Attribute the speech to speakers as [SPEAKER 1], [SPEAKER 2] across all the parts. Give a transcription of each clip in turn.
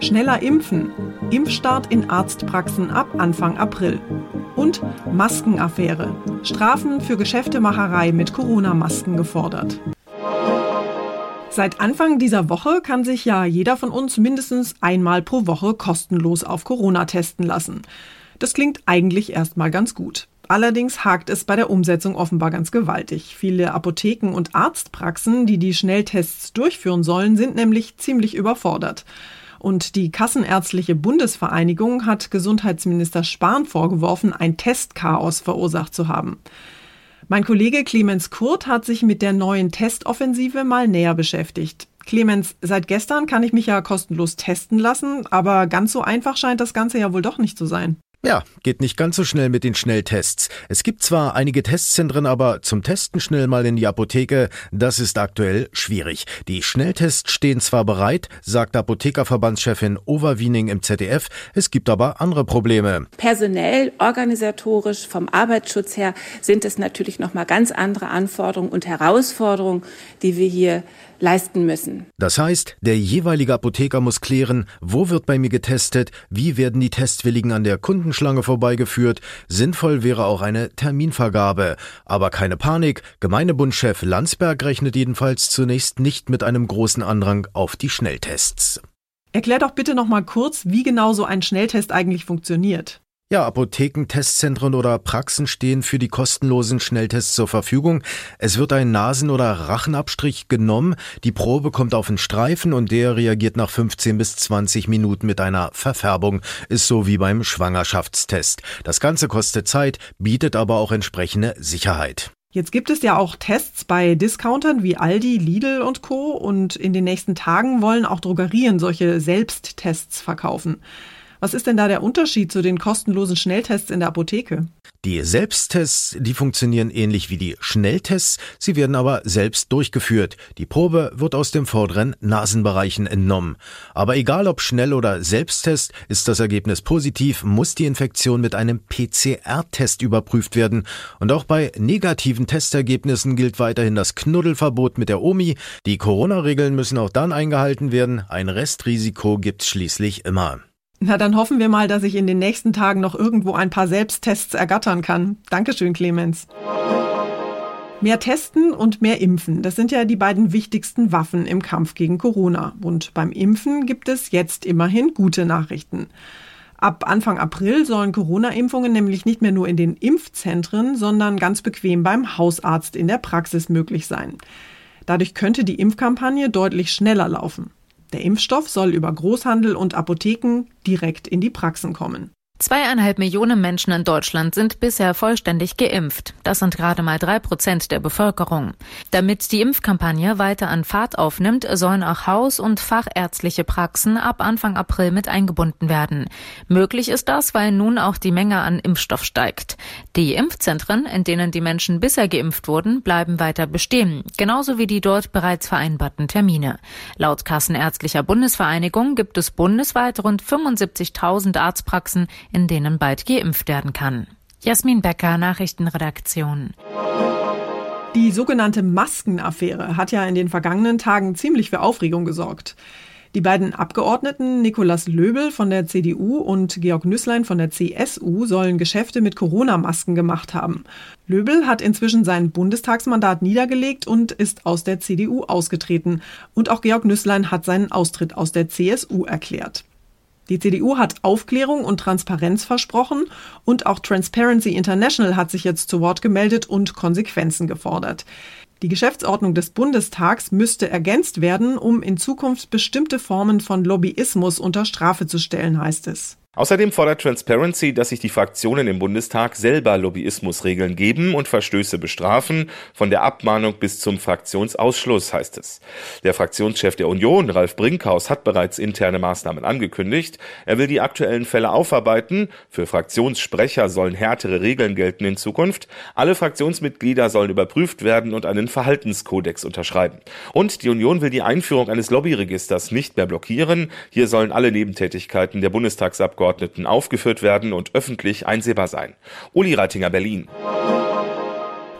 [SPEAKER 1] Schneller impfen. Impfstart in Arztpraxen ab Anfang April. Und Maskenaffäre. Strafen für Geschäftemacherei mit Corona-Masken gefordert. Seit Anfang dieser Woche kann sich ja jeder von uns mindestens einmal pro Woche kostenlos auf Corona testen lassen. Das klingt eigentlich erstmal ganz gut. Allerdings hakt es bei der Umsetzung offenbar ganz gewaltig. Viele Apotheken und Arztpraxen, die die Schnelltests durchführen sollen, sind nämlich ziemlich überfordert. Und die Kassenärztliche Bundesvereinigung hat Gesundheitsminister Spahn vorgeworfen, ein Testchaos verursacht zu haben. Mein Kollege Clemens Kurt hat sich mit der neuen Testoffensive mal näher beschäftigt. Clemens, seit gestern kann ich mich ja kostenlos testen lassen, aber ganz so einfach scheint das Ganze ja wohl doch nicht zu sein.
[SPEAKER 2] Ja, geht nicht ganz so schnell mit den Schnelltests. Es gibt zwar einige Testzentren, aber zum Testen schnell mal in die Apotheke, das ist aktuell schwierig. Die Schnelltests stehen zwar bereit, sagt Apothekerverbandschefin Overwiening im ZDF, es gibt aber andere Probleme.
[SPEAKER 3] Personell, organisatorisch, vom Arbeitsschutz her sind es natürlich nochmal ganz andere Anforderungen und Herausforderungen, die wir hier leisten müssen.
[SPEAKER 2] Das heißt, der jeweilige Apotheker muss klären, wo wird bei mir getestet, wie werden die Testwilligen an der Kundenschlange vorbeigeführt. Sinnvoll wäre auch eine Terminvergabe. Aber keine Panik, Gemeindebundchef Landsberg rechnet jedenfalls zunächst nicht mit einem großen Andrang auf die Schnelltests.
[SPEAKER 1] Erklär doch bitte noch mal kurz, wie genau so ein Schnelltest eigentlich funktioniert.
[SPEAKER 2] Ja, Apotheken, Testzentren oder Praxen stehen für die kostenlosen Schnelltests zur Verfügung. Es wird ein Nasen- oder Rachenabstrich genommen, die Probe kommt auf den Streifen und der reagiert nach 15 bis 20 Minuten mit einer Verfärbung. Ist so wie beim Schwangerschaftstest. Das Ganze kostet Zeit, bietet aber auch entsprechende Sicherheit.
[SPEAKER 1] Jetzt gibt es ja auch Tests bei Discountern wie Aldi, Lidl und Co. Und in den nächsten Tagen wollen auch Drogerien solche Selbsttests verkaufen. Was ist denn da der Unterschied zu den kostenlosen Schnelltests in der Apotheke?
[SPEAKER 2] Die Selbsttests, die funktionieren ähnlich wie die Schnelltests, sie werden aber selbst durchgeführt. Die Probe wird aus dem vorderen Nasenbereichen entnommen. Aber egal ob Schnell- oder Selbsttest, ist das Ergebnis positiv, muss die Infektion mit einem PCR-Test überprüft werden. Und auch bei negativen Testergebnissen gilt weiterhin das Knuddelverbot mit der OMI. Die Corona-Regeln müssen auch dann eingehalten werden. Ein Restrisiko gibt's schließlich immer.
[SPEAKER 1] Na, dann hoffen wir mal, dass ich in den nächsten Tagen noch irgendwo ein paar Selbsttests ergattern kann. Dankeschön, Clemens. Mehr testen und mehr impfen, das sind ja die beiden wichtigsten Waffen im Kampf gegen Corona. Und beim Impfen gibt es jetzt immerhin gute Nachrichten. Ab Anfang April sollen Corona-Impfungen nämlich nicht mehr nur in den Impfzentren, sondern ganz bequem beim Hausarzt in der Praxis möglich sein. Dadurch könnte die Impfkampagne deutlich schneller laufen. Der Impfstoff soll über Großhandel und Apotheken direkt in die Praxen kommen.
[SPEAKER 4] Zweieinhalb Millionen Menschen in Deutschland sind bisher vollständig geimpft. Das sind gerade mal drei Prozent der Bevölkerung. Damit die Impfkampagne weiter an Fahrt aufnimmt, sollen auch Haus- und fachärztliche Praxen ab Anfang April mit eingebunden werden. Möglich ist das, weil nun auch die Menge an Impfstoff steigt. Die Impfzentren, in denen die Menschen bisher geimpft wurden, bleiben weiter bestehen, genauso wie die dort bereits vereinbarten Termine. Laut Kassenärztlicher Bundesvereinigung gibt es bundesweit rund 75.000 Arztpraxen, in denen bald geimpft werden kann. Jasmin Becker, Nachrichtenredaktion.
[SPEAKER 1] Die sogenannte Maskenaffäre hat ja in den vergangenen Tagen ziemlich für Aufregung gesorgt. Die beiden Abgeordneten Nikolaus Löbel von der CDU und Georg Nüßlein von der CSU sollen Geschäfte mit Corona-Masken gemacht haben. Löbel hat inzwischen sein Bundestagsmandat niedergelegt und ist aus der CDU ausgetreten. Und auch Georg Nüßlein hat seinen Austritt aus der CSU erklärt. Die CDU hat Aufklärung und Transparenz versprochen und auch Transparency International hat sich jetzt zu Wort gemeldet und Konsequenzen gefordert. Die Geschäftsordnung des Bundestags müsste ergänzt werden, um in Zukunft bestimmte Formen von Lobbyismus unter Strafe zu stellen, heißt es.
[SPEAKER 5] Außerdem fordert Transparency, dass sich die Fraktionen im Bundestag selber Lobbyismusregeln geben und Verstöße bestrafen, von der Abmahnung bis zum Fraktionsausschluss, heißt es. Der Fraktionschef der Union, Ralf Brinkhaus, hat bereits interne Maßnahmen angekündigt. Er will die aktuellen Fälle aufarbeiten. Für Fraktionssprecher sollen härtere Regeln gelten in Zukunft. Alle Fraktionsmitglieder sollen überprüft werden und einen Verhaltenskodex unterschreiben. Und die Union will die Einführung eines Lobbyregisters nicht mehr blockieren. Hier sollen alle Nebentätigkeiten der Bundestagsabgeordneten Abgeordneten aufgeführt werden und öffentlich einsehbar sein. Uli Reitinger, Berlin.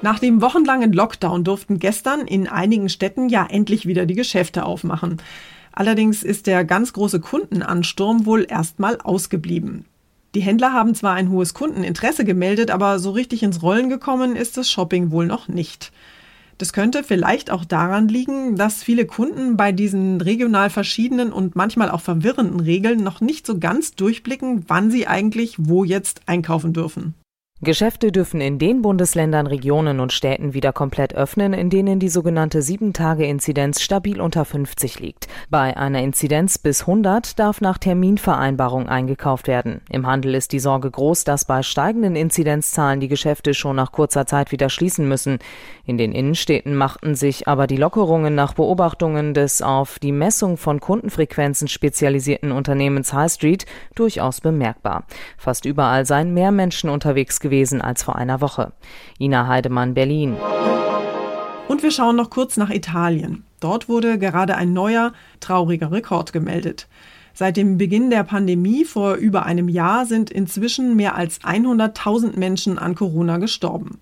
[SPEAKER 1] Nach dem wochenlangen Lockdown durften gestern in einigen Städten ja endlich wieder die Geschäfte aufmachen. Allerdings ist der ganz große Kundenansturm wohl erstmal ausgeblieben. Die Händler haben zwar ein hohes Kundeninteresse gemeldet, aber so richtig ins Rollen gekommen ist das Shopping wohl noch nicht. Das könnte vielleicht auch daran liegen, dass viele Kunden bei diesen regional verschiedenen und manchmal auch verwirrenden Regeln noch nicht so ganz durchblicken, wann sie eigentlich wo jetzt einkaufen dürfen.
[SPEAKER 6] Geschäfte dürfen in den Bundesländern, Regionen und Städten wieder komplett öffnen, in denen die sogenannte 7-Tage-Inzidenz stabil unter 50 liegt. Bei einer Inzidenz bis 100 darf nach Terminvereinbarung eingekauft werden. Im Handel ist die Sorge groß, dass bei steigenden Inzidenzzahlen die Geschäfte schon nach kurzer Zeit wieder schließen müssen. In den Innenstädten machten sich aber die Lockerungen nach Beobachtungen des auf die Messung von Kundenfrequenzen spezialisierten Unternehmens High Street durchaus bemerkbar. Fast überall seien mehr Menschen unterwegs gewesen gewesen als vor einer Woche. Ina Heidemann, Berlin.
[SPEAKER 1] Und wir schauen noch kurz nach Italien. Dort wurde gerade ein neuer, trauriger Rekord gemeldet. Seit dem Beginn der Pandemie vor über einem Jahr sind inzwischen mehr als 100.000 Menschen an Corona gestorben.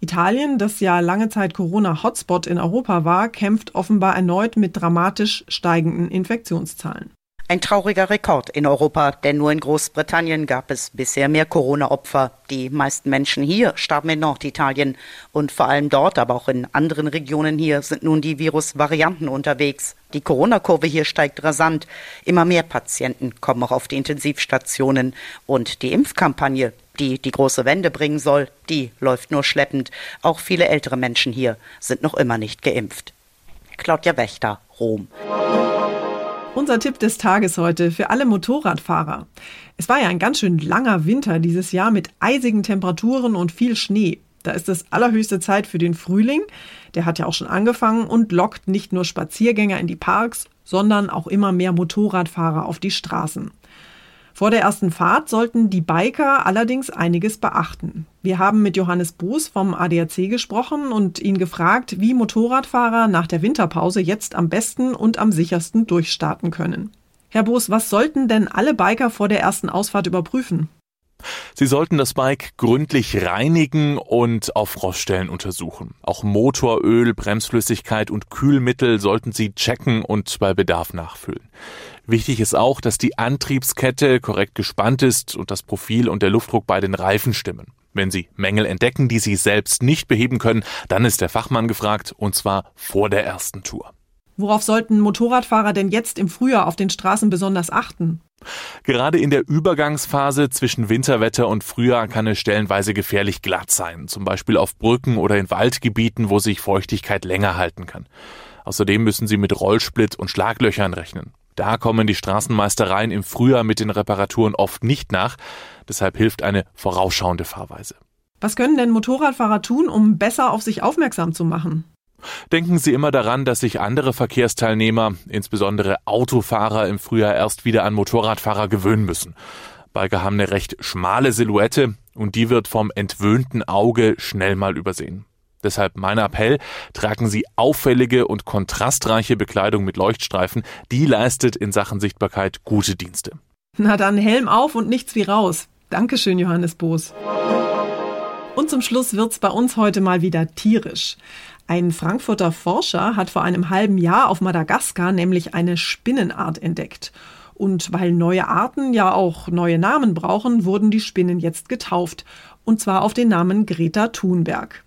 [SPEAKER 1] Italien, das ja lange Zeit Corona-Hotspot in Europa war, kämpft offenbar erneut mit dramatisch steigenden Infektionszahlen.
[SPEAKER 7] Ein trauriger Rekord in Europa, denn nur in Großbritannien gab es bisher mehr Corona-Opfer. Die meisten Menschen hier starben in Norditalien und vor allem dort, aber auch in anderen Regionen hier sind nun die Virusvarianten unterwegs. Die Corona-Kurve hier steigt rasant. Immer mehr Patienten kommen auch auf die Intensivstationen und die Impfkampagne, die die große Wende bringen soll, die läuft nur schleppend. Auch viele ältere Menschen hier sind noch immer nicht geimpft. Claudia Wächter, Rom.
[SPEAKER 1] Unser Tipp des Tages heute für alle Motorradfahrer. Es war ja ein ganz schön langer Winter dieses Jahr mit eisigen Temperaturen und viel Schnee. Da ist es allerhöchste Zeit für den Frühling. Der hat ja auch schon angefangen und lockt nicht nur Spaziergänger in die Parks, sondern auch immer mehr Motorradfahrer auf die Straßen. Vor der ersten Fahrt sollten die Biker allerdings einiges beachten. Wir haben mit Johannes Boos vom ADAC gesprochen und ihn gefragt, wie Motorradfahrer nach der Winterpause jetzt am besten und am sichersten durchstarten können. Herr Boos, was sollten denn alle Biker vor der ersten Ausfahrt überprüfen?
[SPEAKER 8] Sie sollten das Bike gründlich reinigen und auf Froststellen untersuchen. Auch Motoröl, Bremsflüssigkeit und Kühlmittel sollten Sie checken und bei Bedarf nachfüllen. Wichtig ist auch, dass die Antriebskette korrekt gespannt ist und das Profil und der Luftdruck bei den Reifen stimmen. Wenn Sie Mängel entdecken, die Sie selbst nicht beheben können, dann ist der Fachmann gefragt, und zwar vor der ersten Tour.
[SPEAKER 1] Worauf sollten Motorradfahrer denn jetzt im Frühjahr auf den Straßen besonders achten?
[SPEAKER 8] Gerade in der Übergangsphase zwischen Winterwetter und Frühjahr kann es stellenweise gefährlich glatt sein, zum Beispiel auf Brücken oder in Waldgebieten, wo sich Feuchtigkeit länger halten kann. Außerdem müssen Sie mit Rollsplit und Schlaglöchern rechnen. Da kommen die Straßenmeistereien im Frühjahr mit den Reparaturen oft nicht nach, deshalb hilft eine vorausschauende Fahrweise.
[SPEAKER 1] Was können denn Motorradfahrer tun, um besser auf sich aufmerksam zu machen?
[SPEAKER 8] Denken Sie immer daran, dass sich andere Verkehrsteilnehmer, insbesondere Autofahrer, im Frühjahr erst wieder an Motorradfahrer gewöhnen müssen. Biker haben eine recht schmale Silhouette und die wird vom entwöhnten Auge schnell mal übersehen. Deshalb mein Appell, tragen Sie auffällige und kontrastreiche Bekleidung mit Leuchtstreifen, die leistet in Sachen Sichtbarkeit gute Dienste.
[SPEAKER 1] Na dann Helm auf und nichts wie raus. Dankeschön, Johannes Boos. Und zum Schluss wird's bei uns heute mal wieder tierisch. Ein Frankfurter Forscher hat vor einem halben Jahr auf Madagaskar nämlich eine Spinnenart entdeckt. Und weil neue Arten ja auch neue Namen brauchen, wurden die Spinnen jetzt getauft. Und zwar auf den Namen Greta Thunberg.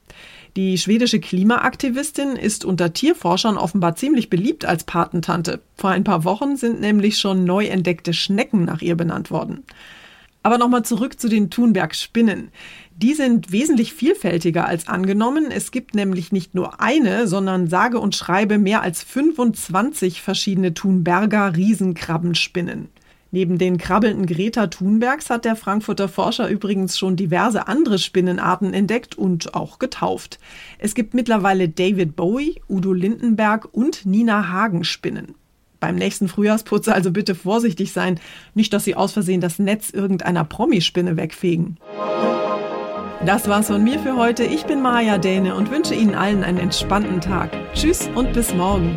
[SPEAKER 1] Die schwedische Klimaaktivistin ist unter Tierforschern offenbar ziemlich beliebt als Patentante. Vor ein paar Wochen sind nämlich schon neu entdeckte Schnecken nach ihr benannt worden. Aber nochmal zurück zu den Thunberg-Spinnen. Die sind wesentlich vielfältiger als angenommen. Es gibt nämlich nicht nur eine, sondern sage und schreibe mehr als 25 verschiedene Thunberger Riesenkrabbenspinnen. Neben den krabbelnden Greta Thunbergs hat der Frankfurter Forscher übrigens schon diverse andere Spinnenarten entdeckt und auch getauft. Es gibt mittlerweile David Bowie, Udo Lindenberg und Nina Hagen Spinnen. Beim nächsten Frühjahrsputz also bitte vorsichtig sein, nicht dass Sie aus Versehen das Netz irgendeiner Promispinne wegfegen. Das war's von mir für heute. Ich bin Maja Däne und wünsche Ihnen allen einen entspannten Tag. Tschüss und bis morgen.